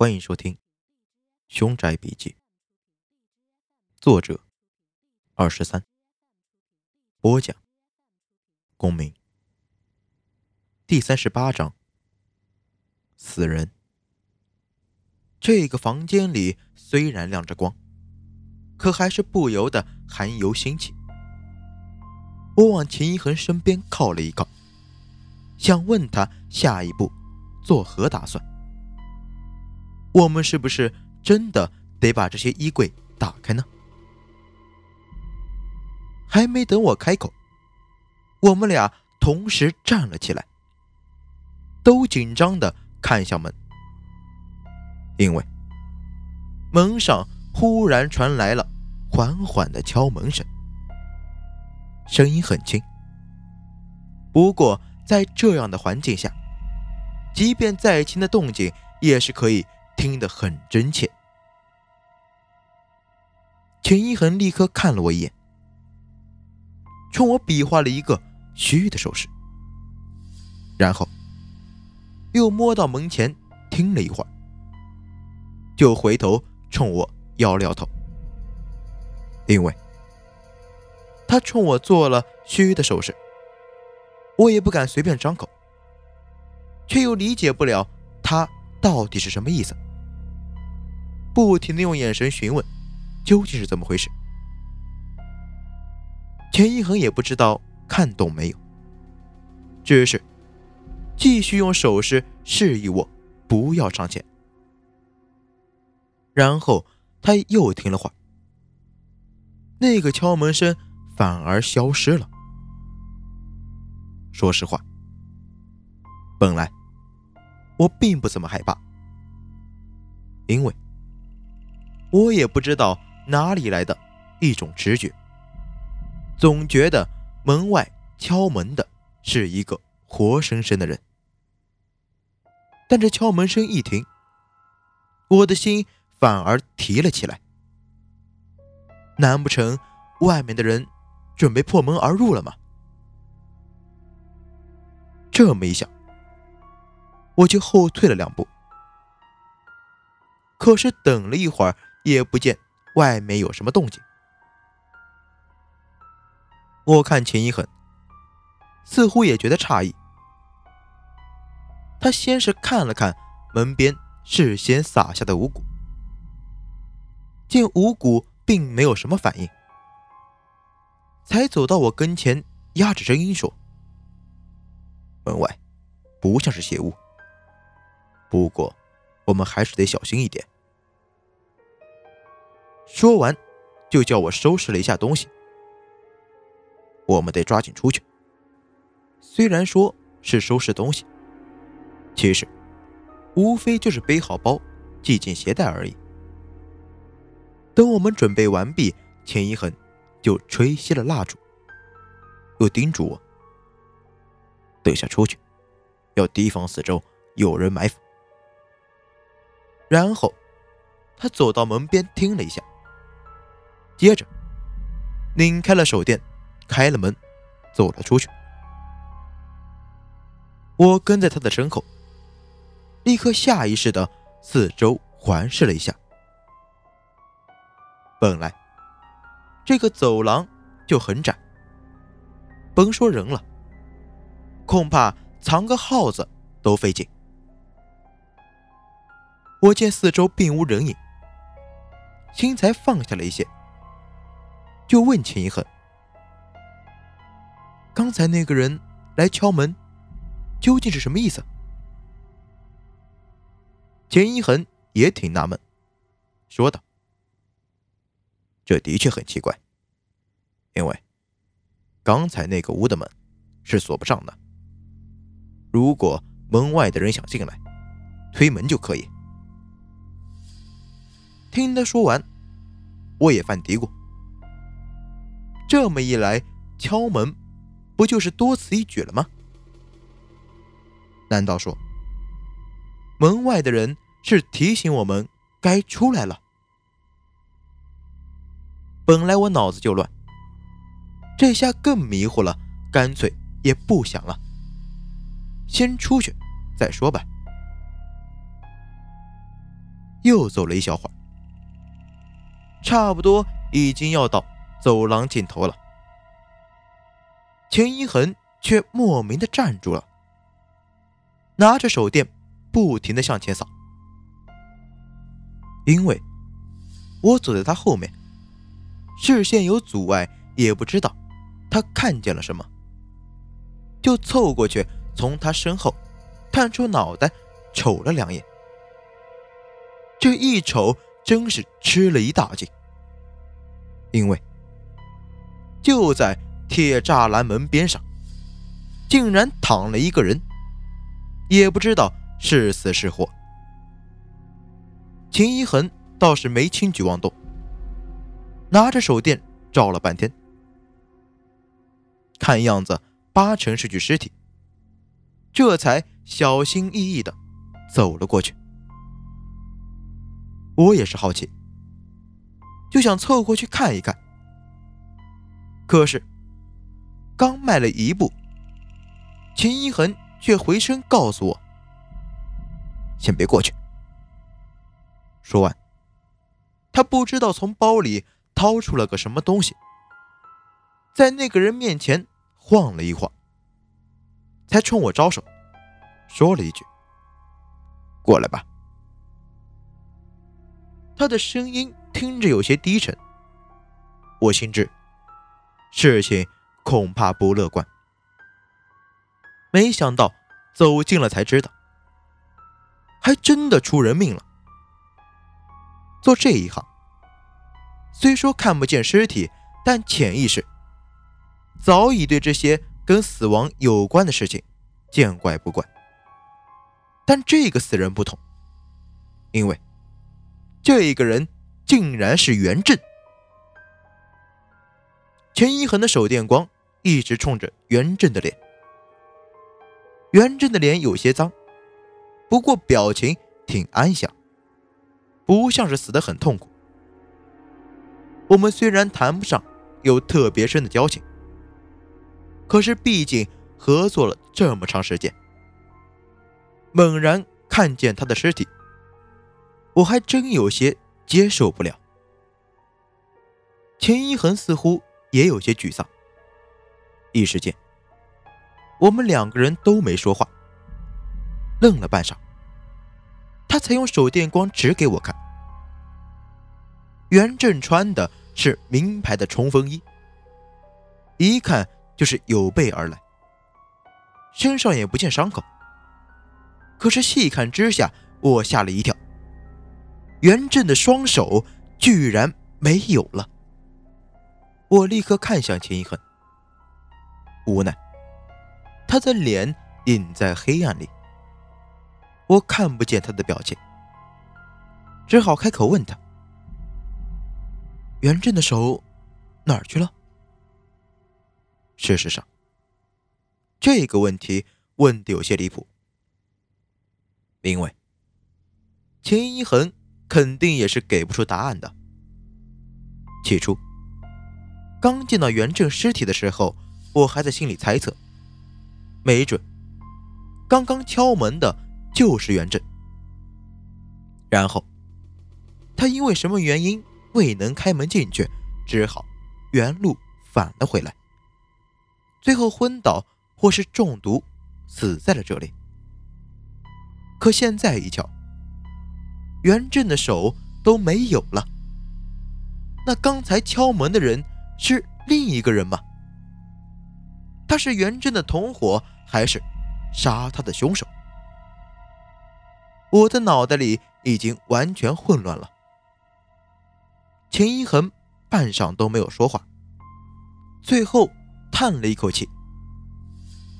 欢迎收听《凶宅笔记》，作者二十三，播讲公明，第三十八章，死人。这个房间里虽然亮着光，可还是不由得寒油心起。我往秦一恒身边靠了一靠，想问他下一步作何打算。我们是不是真的得把这些衣柜打开呢？还没等我开口，我们俩同时站了起来，都紧张的看向门，因为门上忽然传来了缓缓的敲门声，声音很轻，不过在这样的环境下，即便再轻的动静也是可以。听得很真切，钱一恒立刻看了我一眼，冲我比划了一个虚的手势，然后又摸到门前听了一会儿，就回头冲我摇了摇头，因为他冲我做了虚的手势，我也不敢随便张口，却又理解不了他到底是什么意思。不停的用眼神询问，究竟是怎么回事？钱一恒也不知道看懂没有，只是继续用手势示意我不要上前。然后他又停了会，那个敲门声反而消失了。说实话，本来我并不怎么害怕，因为。我也不知道哪里来的一种直觉，总觉得门外敲门的是一个活生生的人。但这敲门声一停，我的心反而提了起来。难不成外面的人准备破门而入了吗？这么一想，我就后退了两步。可是等了一会儿。也不见外面有什么动静。我看秦一恒似乎也觉得诧异，他先是看了看门边事先撒下的五谷，见五谷并没有什么反应，才走到我跟前，压着声音说：“门外不像是邪物，不过我们还是得小心一点。”说完，就叫我收拾了一下东西。我们得抓紧出去。虽然说是收拾东西，其实无非就是背好包、系紧鞋带而已。等我们准备完毕，钱一恒就吹熄了蜡烛，又叮嘱我：等下出去要提防四周有人埋伏。然后他走到门边听了一下。接着，拧开了手电，开了门，走了出去。我跟在他的身后，立刻下意识的四周环视了一下。本来这个走廊就很窄，甭说人了，恐怕藏个耗子都费劲。我见四周并无人影，心才放下了一些。就问钱一恒：“刚才那个人来敲门，究竟是什么意思？”钱一恒也挺纳闷，说道：“这的确很奇怪，因为刚才那个屋的门是锁不上的。如果门外的人想进来，推门就可以。”听他说完，我也犯嘀咕。这么一来，敲门不就是多此一举了吗？难道说门外的人是提醒我们该出来了？本来我脑子就乱，这下更迷糊了，干脆也不想了，先出去再说吧。又走了一小会儿，差不多已经要到走廊尽头了。秦一恒却莫名的站住了，拿着手电，不停的向前扫。因为我走在他后面，视线有阻碍，也不知道他看见了什么，就凑过去，从他身后探出脑袋，瞅了两眼。这一瞅，真是吃了一大惊，因为就在铁栅栏门边上，竟然躺了一个人，也不知道是死是活。秦一恒倒是没轻举妄动，拿着手电照了半天，看样子八成是具尸体，这才小心翼翼的走了过去。我也是好奇，就想凑过去看一看。可是，刚迈了一步，秦一恒却回身告诉我：“先别过去。”说完，他不知道从包里掏出了个什么东西，在那个人面前晃了一晃，才冲我招手，说了一句：“过来吧。”他的声音听着有些低沉，我心知事情恐怕不乐观。没想到走近了才知道，还真的出人命了。做这一行，虽说看不见尸体，但潜意识早已对这些跟死亡有关的事情见怪不怪。但这个死人不同，因为。这个人竟然是袁振。钱一恒的手电光一直冲着袁振的脸。袁振的脸有些脏，不过表情挺安详，不像是死得很痛苦。我们虽然谈不上有特别深的交情，可是毕竟合作了这么长时间，猛然看见他的尸体。我还真有些接受不了。钱一恒似乎也有些沮丧。一时间，我们两个人都没说话，愣了半晌，他才用手电光指给我看。袁振穿的是名牌的冲锋衣，一看就是有备而来，身上也不见伤口。可是细看之下，我吓了一跳。袁振的双手居然没有了，我立刻看向秦一恒，无奈他的脸隐在黑暗里，我看不见他的表情，只好开口问他：“袁振的手哪儿去了？”事实上，这个问题问的有些离谱，因为秦一恒。肯定也是给不出答案的。起初，刚见到袁正尸体的时候，我还在心里猜测，没准刚刚敲门的就是袁正。然后，他因为什么原因未能开门进去，只好原路返了回来，最后昏倒或是中毒死在了这里。可现在一瞧。袁振的手都没有了，那刚才敲门的人是另一个人吗？他是袁振的同伙，还是杀他的凶手？我的脑袋里已经完全混乱了。秦一恒半晌都没有说话，最后叹了一口气，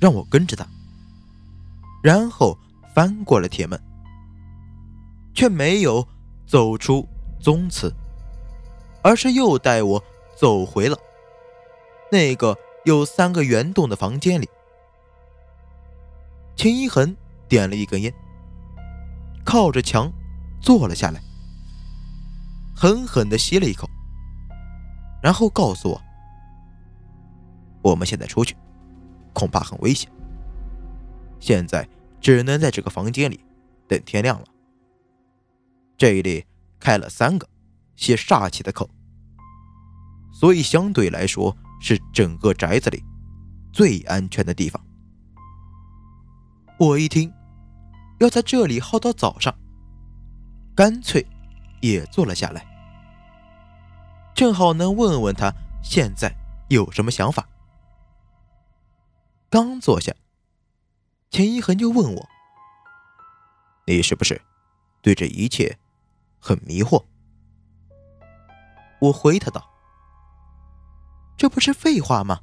让我跟着他，然后翻过了铁门。却没有走出宗祠，而是又带我走回了那个有三个圆洞的房间里。秦一恒点了一根烟，靠着墙坐了下来，狠狠地吸了一口，然后告诉我：“我们现在出去，恐怕很危险。现在只能在这个房间里等天亮了。”这里开了三个些煞气的口，所以相对来说是整个宅子里最安全的地方。我一听要在这里耗到早上，干脆也坐了下来，正好能问问他现在有什么想法。刚坐下，钱一恒就问我：“你是不是对这一切很迷惑？”我回他道：“这不是废话吗？”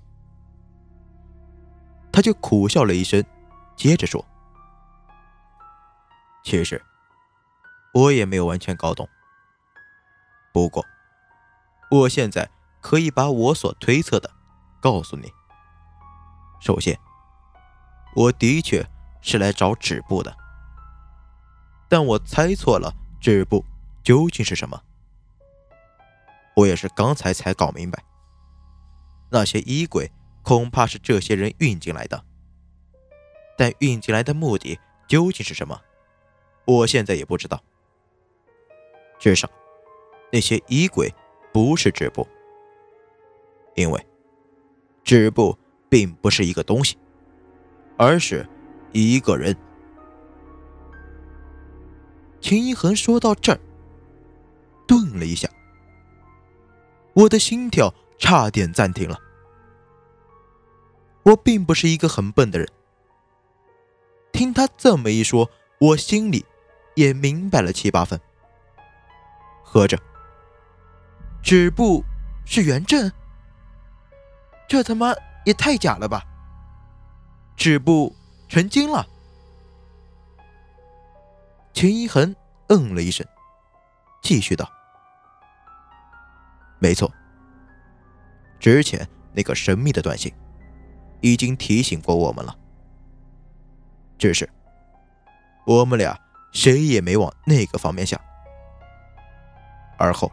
他就苦笑了一声，接着说：“其实我也没有完全搞懂，不过我现在可以把我所推测的告诉你。”首先，我的确是来找纸布的，但我猜错了纸布究竟是什么。我也是刚才才搞明白，那些衣柜恐怕是这些人运进来的，但运进来的目的究竟是什么，我现在也不知道。至少，那些衣柜不是纸布，因为纸布。并不是一个东西，而是一个人。秦一恒说到这儿，顿了一下，我的心跳差点暂停了。我并不是一个很笨的人，听他这么一说，我心里也明白了七八分。合着，止步是元正？这他妈！也太假了吧！止步成精了。秦一恒嗯了一声，继续道：“没错，之前那个神秘的短信已经提醒过我们了，只是我们俩谁也没往那个方面想。而后，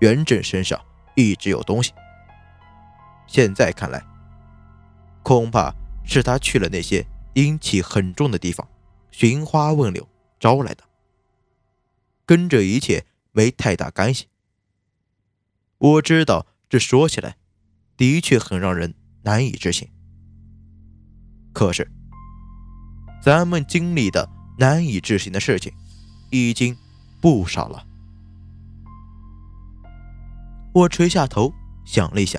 元正身上一直有东西。”现在看来，恐怕是他去了那些阴气很重的地方，寻花问柳招来的，跟这一切没太大干系。我知道这说起来，的确很让人难以置信。可是，咱们经历的难以置信的事情，已经不少了。我垂下头想了一下。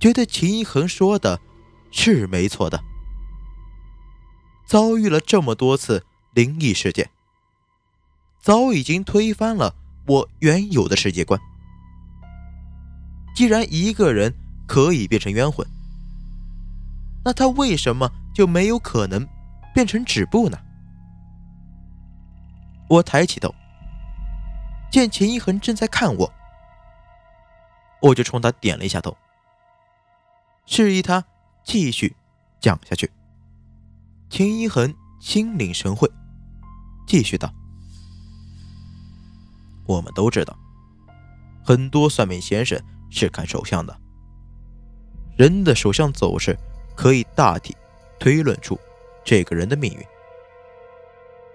觉得秦一恒说的是没错的。遭遇了这么多次灵异事件，早已经推翻了我原有的世界观。既然一个人可以变成冤魂，那他为什么就没有可能变成止步呢？我抬起头，见秦一恒正在看我，我就冲他点了一下头。示意他继续讲下去。秦一恒心领神会，继续道：“我们都知道，很多算命先生是看手相的。人的手相走势可以大体推论出这个人的命运，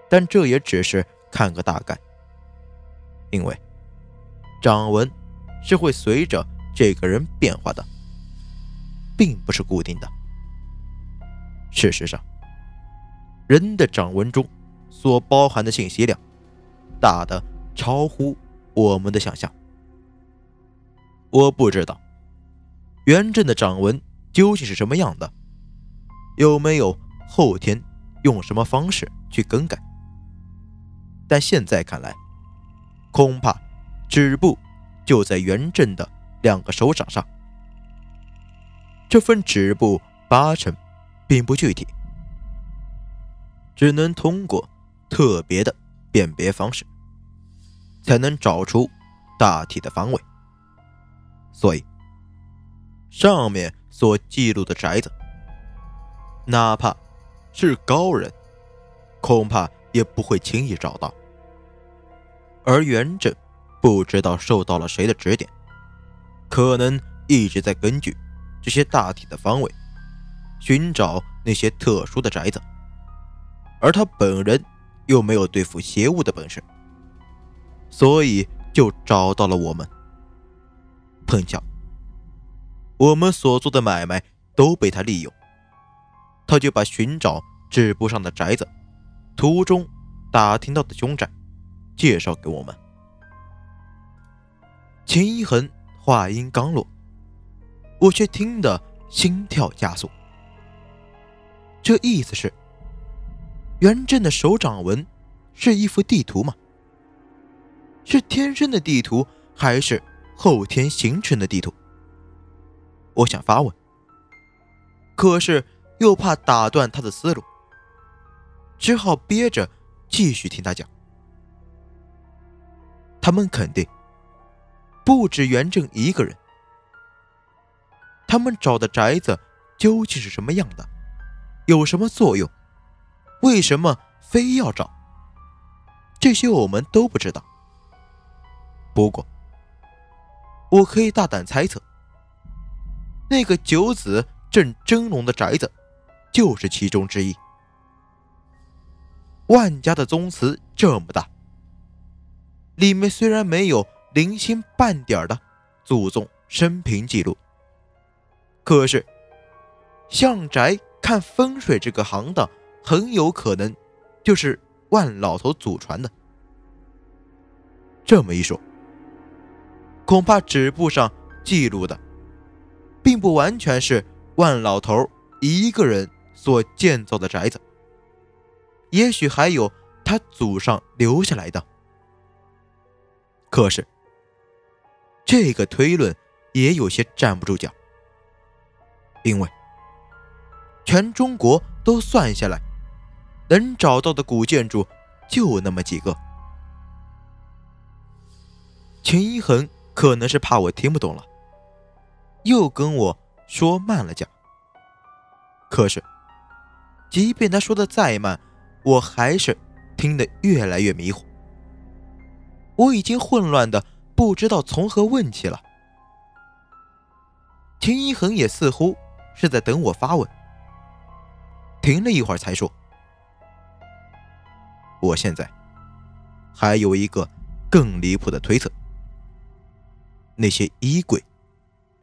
但这也只是看个大概，因为掌纹是会随着这个人变化的。”并不是固定的。事实上，人的掌纹中所包含的信息量大的超乎我们的想象。我不知道元正的掌纹究竟是什么样的，有没有后天用什么方式去更改。但现在看来，恐怕止步就在元正的两个手掌上。这份止步八成并不具体，只能通过特别的辨别方式，才能找出大体的方位。所以，上面所记录的宅子，哪怕是高人，恐怕也不会轻易找到。而元正不知道受到了谁的指点，可能一直在根据。这些大体的方位，寻找那些特殊的宅子，而他本人又没有对付邪物的本事，所以就找到了我们。碰巧，我们所做的买卖都被他利用，他就把寻找纸簿上的宅子，途中打听到的凶宅介绍给我们。秦一恒话音刚落，我却听得心跳加速。这意思是，袁振的手掌纹是一幅地图吗？是天生的地图，还是后天形成的地图？我想发问，可是又怕打断他的思路，只好憋着继续听他讲。他们肯定不止袁正一个人，他们找的宅子究竟是什么样的？有什么作用？为什么非要找？这些我们都不知道。不过，我可以大胆猜测，那个九子镇真龙的宅子就是其中之一。万家的宗祠这么大，里面虽然没有零星半点的祖宗生平记录，可是向宅。看风水这个行当，很有可能就是万老头祖传的。这么一说，恐怕纸簿上记录的，并不完全是万老头一个人所建造的宅子，也许还有他祖上留下来的。可是，这个推论也有些站不住脚，因为。全中国都算下来，能找到的古建筑就那么几个。秦一恒可能是怕我听不懂了，又跟我说慢了讲。可是，即便他说的再慢，我还是听得越来越迷糊。我已经混乱的不知道从何问起了。秦一恒也似乎是在等我发问。停了一会儿，才说：“我现在还有一个更离谱的推测，那些衣柜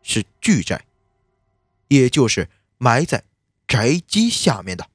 是巨宅，也就是埋在宅基下面的。”